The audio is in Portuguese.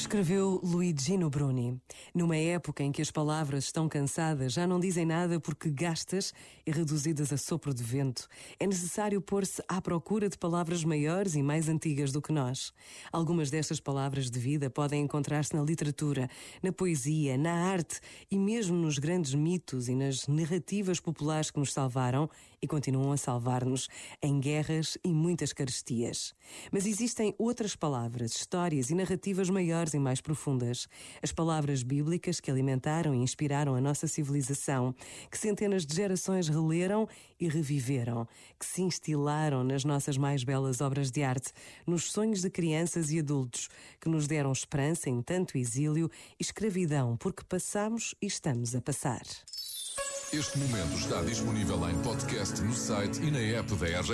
Escreveu Luigino Bruni. Numa época em que as palavras estão cansadas, já não dizem nada porque gastas e reduzidas a sopro de vento, é necessário pôr-se à procura de palavras maiores e mais antigas do que nós. Algumas destas palavras de vida podem encontrar-se na literatura, na poesia, na arte e mesmo nos grandes mitos e nas narrativas populares que nos salvaram e continuam a salvar-nos em guerras e muitas carestias. Mas existem outras palavras, histórias e narrativas maiores e mais profundas. As palavras bíblicas que alimentaram e inspiraram a nossa civilização, que centenas de gerações releram e reviveram, que se instilaram nas nossas mais belas obras de arte, nos sonhos de crianças e adultos, que nos deram esperança em tanto exílio e escravidão, porque passamos e estamos a passar. Este momento está disponível em podcast no site e na app da RGF.